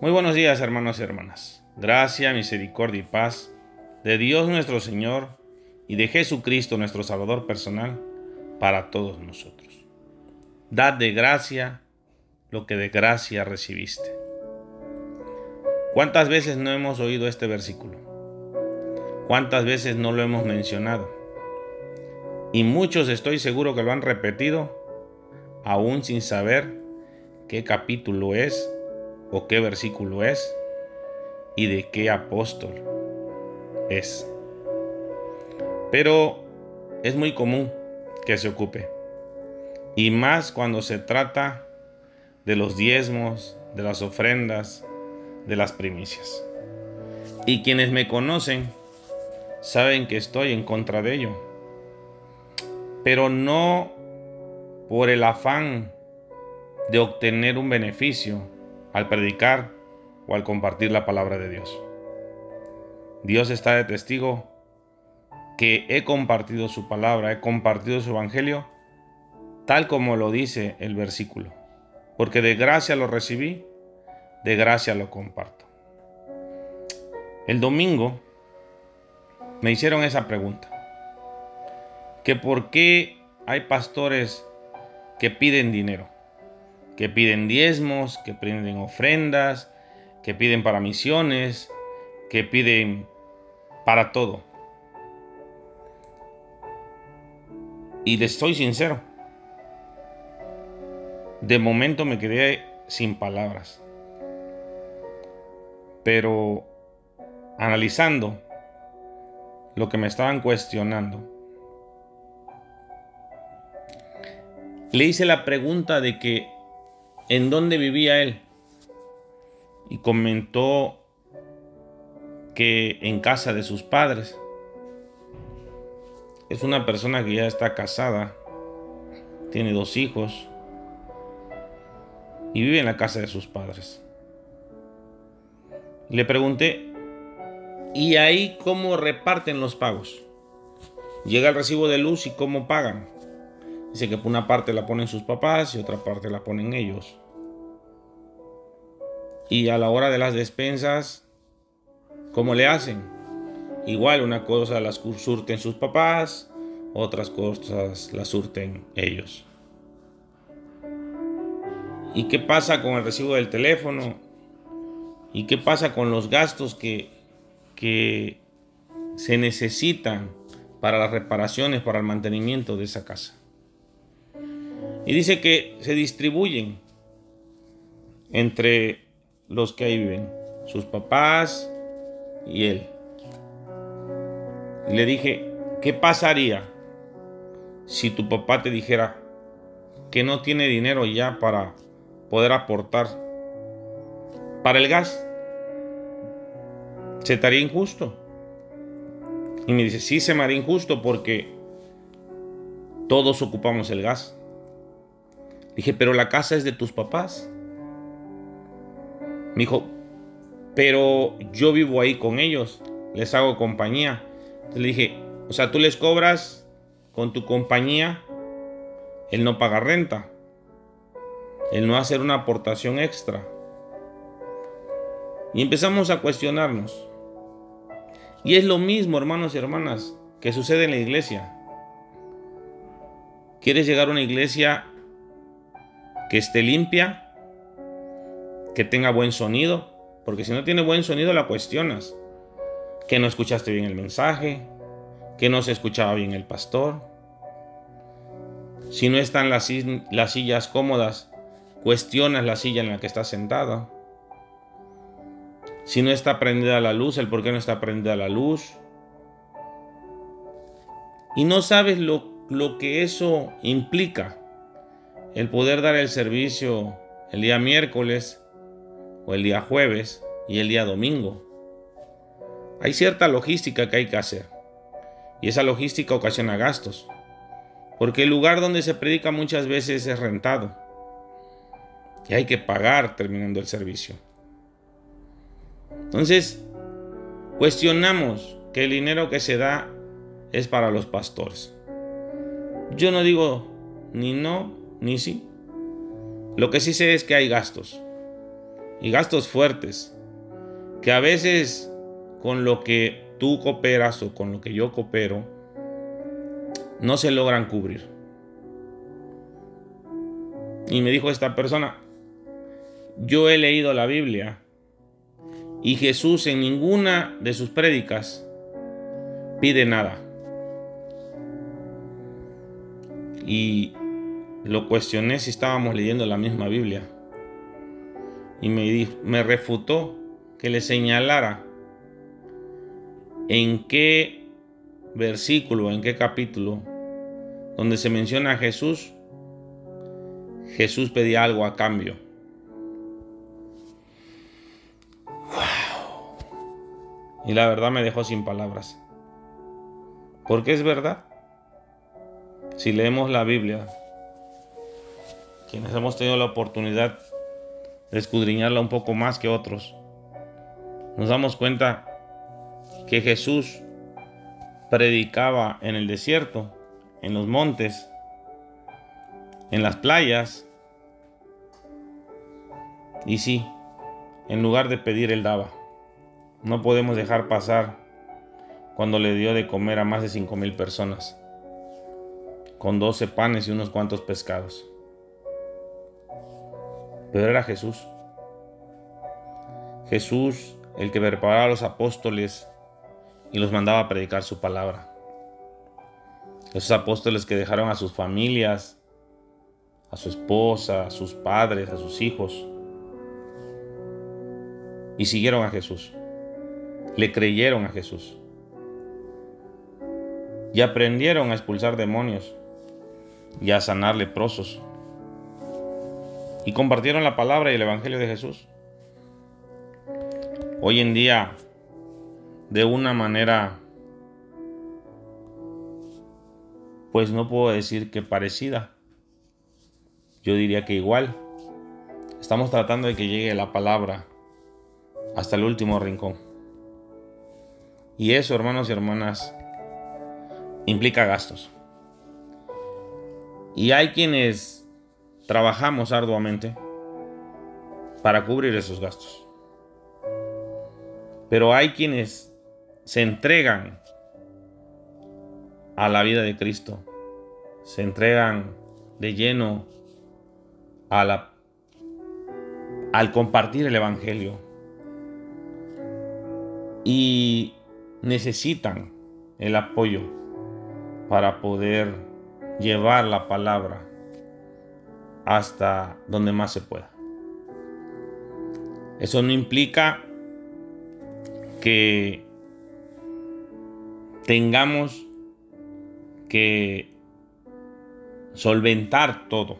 Muy buenos días hermanos y hermanas. Gracia, misericordia y paz de Dios nuestro Señor y de Jesucristo nuestro Salvador personal para todos nosotros. Dad de gracia lo que de gracia recibiste. ¿Cuántas veces no hemos oído este versículo? ¿Cuántas veces no lo hemos mencionado? Y muchos estoy seguro que lo han repetido aún sin saber qué capítulo es o qué versículo es y de qué apóstol es. Pero es muy común que se ocupe. Y más cuando se trata de los diezmos, de las ofrendas, de las primicias. Y quienes me conocen saben que estoy en contra de ello. Pero no por el afán de obtener un beneficio al predicar o al compartir la palabra de Dios. Dios está de testigo que he compartido su palabra, he compartido su evangelio, tal como lo dice el versículo. Porque de gracia lo recibí, de gracia lo comparto. El domingo me hicieron esa pregunta. Que por qué hay pastores que piden dinero que piden diezmos, que piden ofrendas, que piden para misiones, que piden para todo. Y les estoy sincero, de momento me quedé sin palabras. Pero analizando lo que me estaban cuestionando, le hice la pregunta de que en dónde vivía él. Y comentó que en casa de sus padres. Es una persona que ya está casada, tiene dos hijos y vive en la casa de sus padres. Le pregunté, ¿y ahí cómo reparten los pagos? Llega el recibo de luz y cómo pagan. Dice que una parte la ponen sus papás y otra parte la ponen ellos. Y a la hora de las despensas, ¿cómo le hacen? Igual una cosa las surten sus papás, otras cosas las surten ellos. ¿Y qué pasa con el recibo del teléfono? ¿Y qué pasa con los gastos que, que se necesitan para las reparaciones, para el mantenimiento de esa casa? Y dice que se distribuyen entre los que ahí viven, sus papás y él. Y le dije, ¿qué pasaría si tu papá te dijera que no tiene dinero ya para poder aportar para el gas? ¿Se te haría injusto? Y me dice, sí, se me haría injusto porque todos ocupamos el gas. Dije, pero la casa es de tus papás. Me dijo, pero yo vivo ahí con ellos, les hago compañía. le dije, o sea, tú les cobras con tu compañía el no pagar renta, el no hacer una aportación extra. Y empezamos a cuestionarnos. Y es lo mismo, hermanos y hermanas, que sucede en la iglesia. ¿Quieres llegar a una iglesia que esté limpia, que tenga buen sonido, porque si no tiene buen sonido la cuestionas, que no escuchaste bien el mensaje, que no se escuchaba bien el pastor. Si no están las, las sillas cómodas, cuestionas la silla en la que estás sentado. Si no está prendida la luz, el por qué no está prendida la luz. Y no sabes lo, lo que eso implica el poder dar el servicio el día miércoles o el día jueves y el día domingo. Hay cierta logística que hay que hacer y esa logística ocasiona gastos, porque el lugar donde se predica muchas veces es rentado y hay que pagar terminando el servicio. Entonces, cuestionamos que el dinero que se da es para los pastores. Yo no digo ni no ni sí. Lo que sí sé es que hay gastos. y gastos fuertes que a veces con lo que tú cooperas o con lo que yo coopero no se logran cubrir. Y me dijo esta persona, yo he leído la Biblia y Jesús en ninguna de sus prédicas pide nada. Y lo cuestioné si estábamos leyendo la misma Biblia. Y me, refutó que le señalara en qué versículo, en qué capítulo, donde se menciona a Jesús, Jesús pedía algo a cambio. Y la verdad me dejó sin palabras. Porque es verdad. Si leemos la Biblia, quienes hemos tenido la oportunidad de escudriñarla un poco más que otros, nos damos cuenta que Jesús predicaba en el desierto, en los montes, en las playas. Y sí, en lugar de pedir, Él daba. No podemos dejar pasar cuando le dio de comer a más de cinco mil personas, con doce panes y unos cuantos pescados. Pero era Jesús. Jesús el que preparaba a los apóstoles y los mandaba a predicar su palabra. Esos apóstoles que dejaron a sus familias, a su esposa, a sus padres, a sus hijos, y siguieron a Jesús. Le creyeron a Jesús. Y aprendieron a expulsar demonios y a sanar leprosos. Y compartieron la palabra y el Evangelio de Jesús. Hoy en día, de una manera, pues no puedo decir que parecida. Yo diría que igual. Estamos tratando de que llegue la palabra hasta el último rincón. Y eso, hermanos y hermanas, implica gastos. Y hay quienes trabajamos arduamente para cubrir esos gastos. Pero hay quienes se entregan a la vida de Cristo, se entregan de lleno a la, al compartir el Evangelio y necesitan el apoyo para poder llevar la palabra hasta donde más se pueda. Eso no implica que tengamos que solventar todo.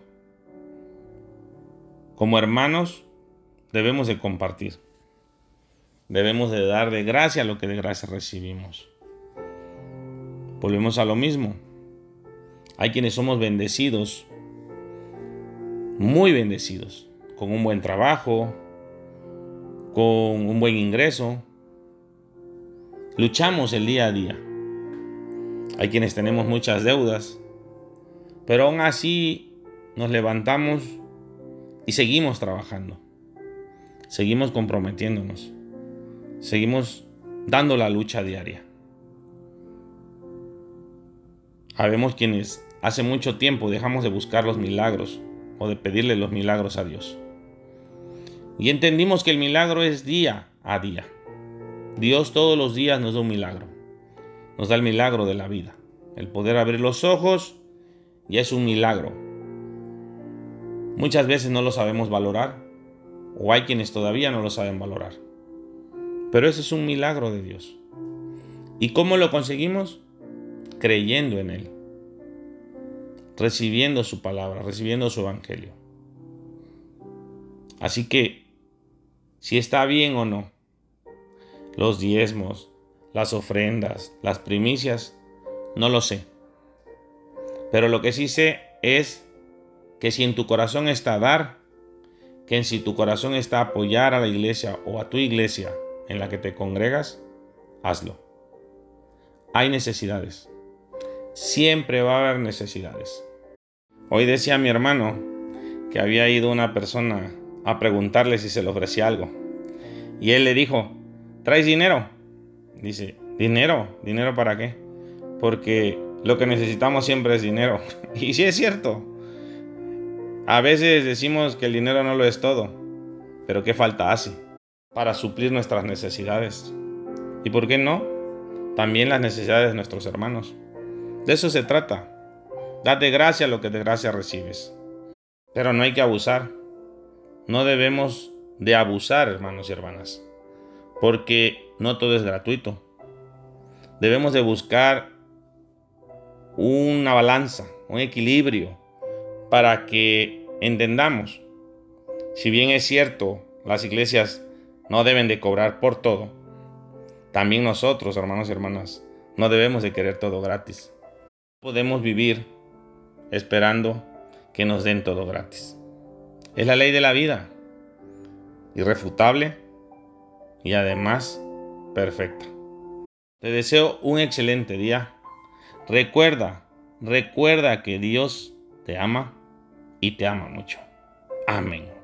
Como hermanos debemos de compartir. Debemos de dar de gracia lo que de gracia recibimos. Volvemos a lo mismo. Hay quienes somos bendecidos, muy bendecidos, con un buen trabajo, con un buen ingreso, Luchamos el día a día. Hay quienes tenemos muchas deudas, pero aún así nos levantamos y seguimos trabajando. Seguimos comprometiéndonos. Seguimos dando la lucha diaria. Habemos quienes hace mucho tiempo dejamos de buscar los milagros o de pedirle los milagros a Dios. Y entendimos que el milagro es día a día. Dios todos los días nos da un milagro. Nos da el milagro de la vida. El poder abrir los ojos ya es un milagro. Muchas veces no lo sabemos valorar o hay quienes todavía no lo saben valorar. Pero ese es un milagro de Dios. ¿Y cómo lo conseguimos? Creyendo en Él, recibiendo su palabra, recibiendo su evangelio. Así que, si está bien o no, los diezmos, las ofrendas, las primicias, no lo sé. Pero lo que sí sé es que si en tu corazón está dar, que si tu corazón está apoyar a la iglesia o a tu iglesia en la que te congregas, hazlo. Hay necesidades. Siempre va a haber necesidades. Hoy decía mi hermano que había ido una persona a preguntarle si se le ofrecía algo. Y él le dijo, ¿traes dinero? Dice, ¿dinero? ¿Dinero para qué? Porque lo que necesitamos siempre es dinero. Y sí es cierto. A veces decimos que el dinero no lo es todo, pero ¿qué falta hace para suplir nuestras necesidades? ¿Y por qué no? También las necesidades de nuestros hermanos. De eso se trata. Date gracia lo que de gracia recibes. Pero no hay que abusar. No debemos de abusar, hermanos y hermanas, porque no todo es gratuito. Debemos de buscar una balanza, un equilibrio, para que entendamos, si bien es cierto, las iglesias no deben de cobrar por todo, también nosotros, hermanos y hermanas, no debemos de querer todo gratis. Podemos vivir esperando que nos den todo gratis. Es la ley de la vida, irrefutable y además perfecta. Te deseo un excelente día. Recuerda, recuerda que Dios te ama y te ama mucho. Amén.